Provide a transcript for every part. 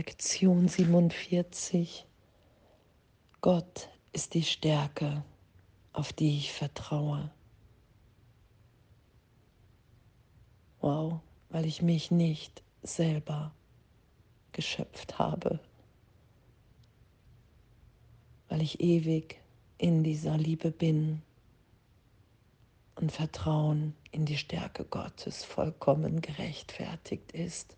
Lektion 47. Gott ist die Stärke, auf die ich vertraue. Wow, weil ich mich nicht selber geschöpft habe, weil ich ewig in dieser Liebe bin und Vertrauen in die Stärke Gottes vollkommen gerechtfertigt ist.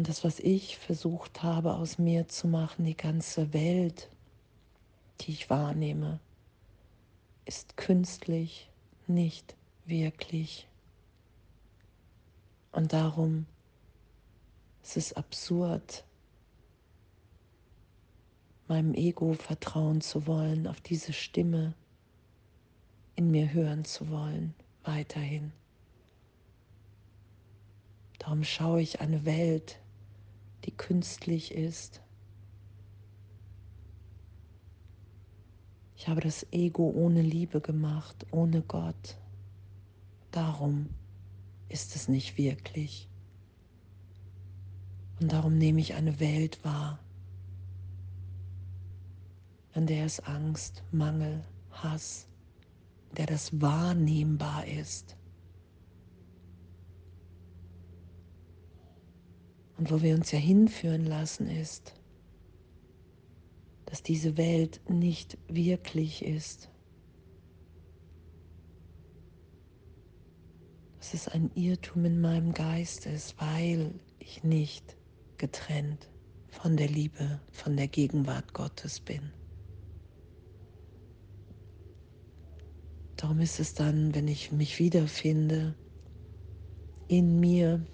Und das, was ich versucht habe aus mir zu machen, die ganze Welt, die ich wahrnehme, ist künstlich, nicht wirklich. Und darum ist es absurd, meinem Ego vertrauen zu wollen, auf diese Stimme in mir hören zu wollen, weiterhin. Darum schaue ich eine Welt, die künstlich ist. Ich habe das Ego ohne Liebe gemacht, ohne Gott. Darum ist es nicht wirklich. Und darum nehme ich eine Welt wahr, in der es Angst, Mangel, Hass, der das wahrnehmbar ist. Und wo wir uns ja hinführen lassen ist, dass diese Welt nicht wirklich ist. Dass es ein Irrtum in meinem Geist ist, weil ich nicht getrennt von der Liebe, von der Gegenwart Gottes bin. Darum ist es dann, wenn ich mich wiederfinde, in mir,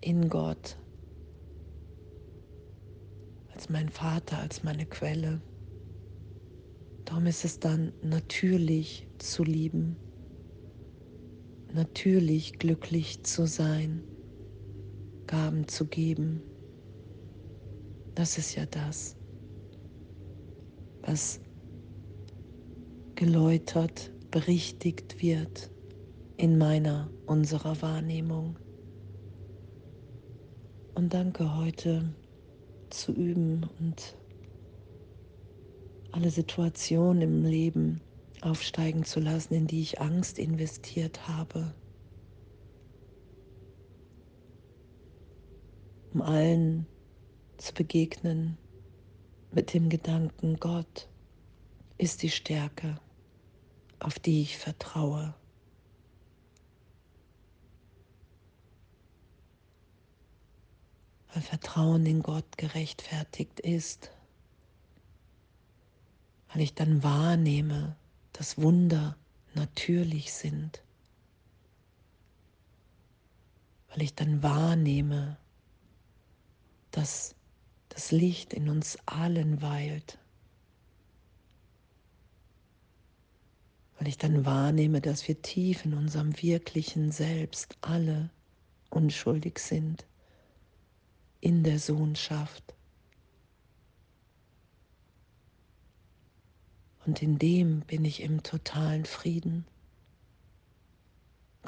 in Gott, als mein Vater, als meine Quelle. Darum ist es dann natürlich zu lieben, natürlich glücklich zu sein, Gaben zu geben. Das ist ja das, was geläutert, berichtigt wird in meiner, unserer Wahrnehmung. Und danke heute zu üben und alle Situationen im Leben aufsteigen zu lassen, in die ich Angst investiert habe, um allen zu begegnen mit dem Gedanken, Gott ist die Stärke, auf die ich vertraue. Weil Vertrauen in Gott gerechtfertigt ist, weil ich dann wahrnehme, dass Wunder natürlich sind, weil ich dann wahrnehme, dass das Licht in uns allen weilt, weil ich dann wahrnehme, dass wir tief in unserem wirklichen Selbst alle unschuldig sind in der Sohnschaft. Und in dem bin ich im totalen Frieden,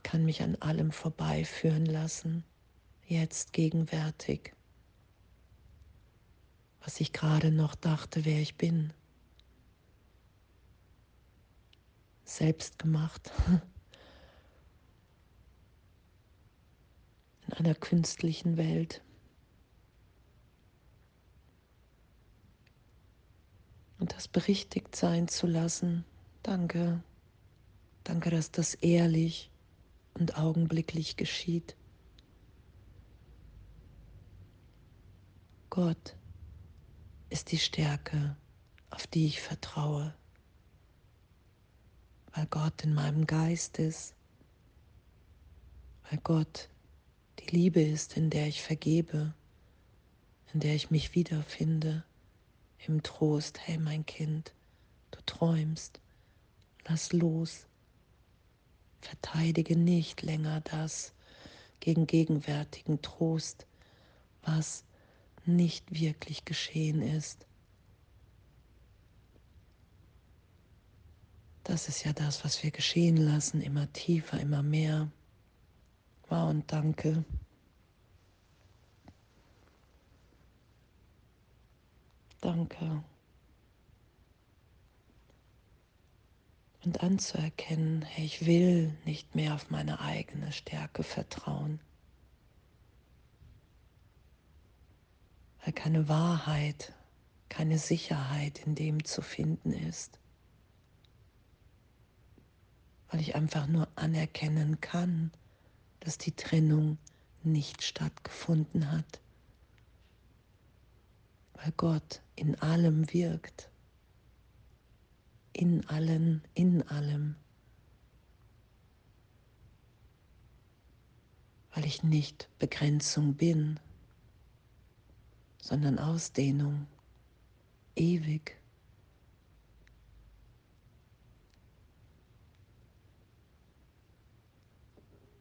kann mich an allem vorbeiführen lassen, jetzt gegenwärtig, was ich gerade noch dachte, wer ich bin. Selbst gemacht. In einer künstlichen Welt. Und das berichtigt sein zu lassen. Danke. Danke, dass das ehrlich und augenblicklich geschieht. Gott ist die Stärke, auf die ich vertraue, weil Gott in meinem Geist ist, weil Gott die Liebe ist, in der ich vergebe, in der ich mich wiederfinde im Trost, hey mein Kind, du träumst, lass los, verteidige nicht länger das gegen gegenwärtigen Trost, was nicht wirklich geschehen ist. Das ist ja das, was wir geschehen lassen, immer tiefer, immer mehr, Wow und danke. Danke. Und anzuerkennen, hey, ich will nicht mehr auf meine eigene Stärke vertrauen. Weil keine Wahrheit, keine Sicherheit in dem zu finden ist. Weil ich einfach nur anerkennen kann, dass die Trennung nicht stattgefunden hat. Weil Gott in allem wirkt. In allen, in allem. Weil ich nicht Begrenzung bin, sondern Ausdehnung, ewig.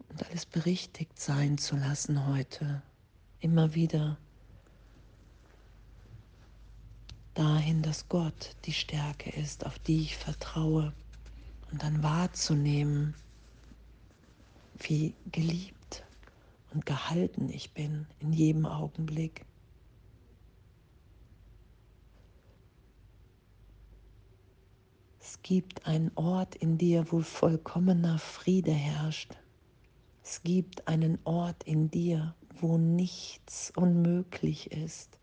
Und alles berichtigt sein zu lassen heute, immer wieder dahin, dass Gott die Stärke ist, auf die ich vertraue und dann wahrzunehmen, wie geliebt und gehalten ich bin in jedem Augenblick. Es gibt einen Ort in dir, wo vollkommener Friede herrscht. Es gibt einen Ort in dir, wo nichts unmöglich ist.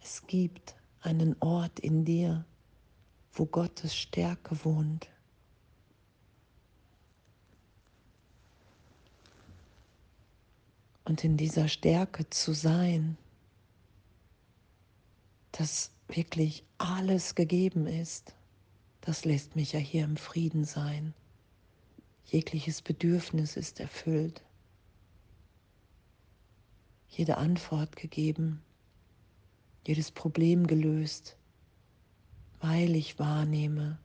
Es gibt einen Ort in dir, wo Gottes Stärke wohnt. Und in dieser Stärke zu sein, dass wirklich alles gegeben ist, das lässt mich ja hier im Frieden sein. Jegliches Bedürfnis ist erfüllt, jede Antwort gegeben, jedes Problem gelöst, weil ich wahrnehme,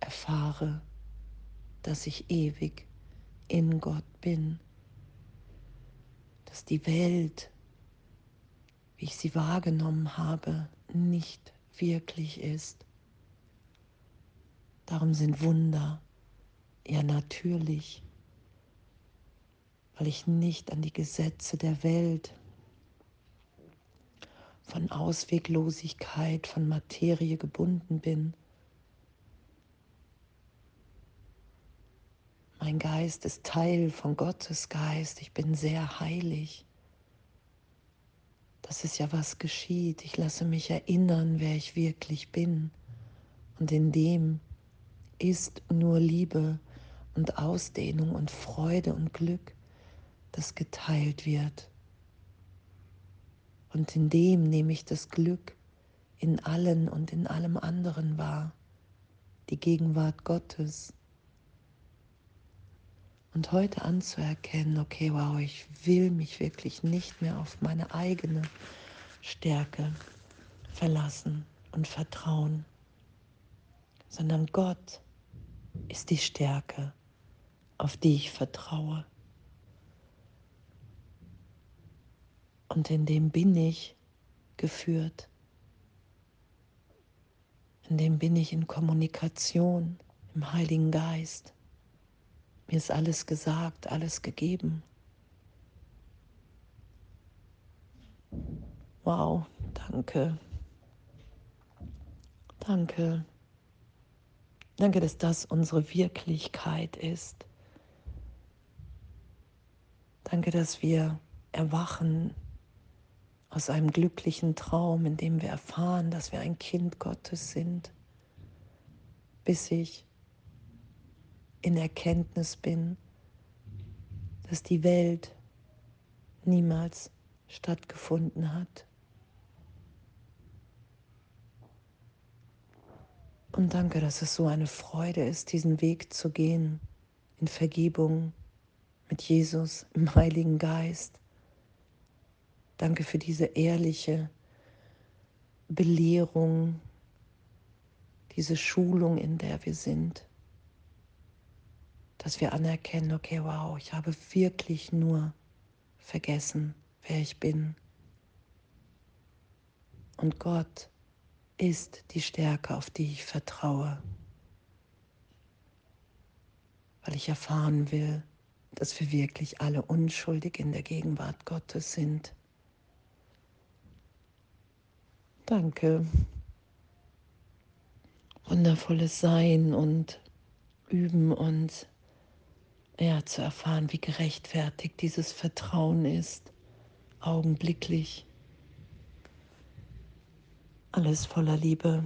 erfahre, dass ich ewig in Gott bin, dass die Welt, wie ich sie wahrgenommen habe, nicht wirklich ist. Darum sind Wunder ja natürlich, weil ich nicht an die Gesetze der Welt von Ausweglosigkeit, von Materie gebunden bin. Mein Geist ist Teil von Gottes Geist. Ich bin sehr heilig. Das ist ja, was geschieht. Ich lasse mich erinnern, wer ich wirklich bin. Und in dem ist nur Liebe und Ausdehnung und Freude und Glück, das geteilt wird. Und in dem nehme ich das Glück in allen und in allem anderen wahr, die Gegenwart Gottes. Und heute anzuerkennen, okay, wow, ich will mich wirklich nicht mehr auf meine eigene Stärke verlassen und vertrauen, sondern Gott ist die Stärke, auf die ich vertraue. Und in dem bin ich geführt. In dem bin ich in Kommunikation im Heiligen Geist. Mir ist alles gesagt, alles gegeben. Wow, danke. Danke. Danke, dass das unsere Wirklichkeit ist. Danke, dass wir erwachen aus einem glücklichen Traum, in dem wir erfahren, dass wir ein Kind Gottes sind, bis ich in Erkenntnis bin, dass die Welt niemals stattgefunden hat. Und danke, dass es so eine Freude ist, diesen Weg zu gehen in Vergebung mit Jesus im Heiligen Geist Danke für diese ehrliche Belehrung, diese Schulung, in der wir sind, dass wir anerkennen, okay, wow, ich habe wirklich nur vergessen, wer ich bin. Und Gott ist die Stärke, auf die ich vertraue, weil ich erfahren will, dass wir wirklich alle unschuldig in der Gegenwart Gottes sind. Danke. Wundervolles Sein und Üben und ja, zu erfahren, wie gerechtfertigt dieses Vertrauen ist, augenblicklich. Alles voller Liebe.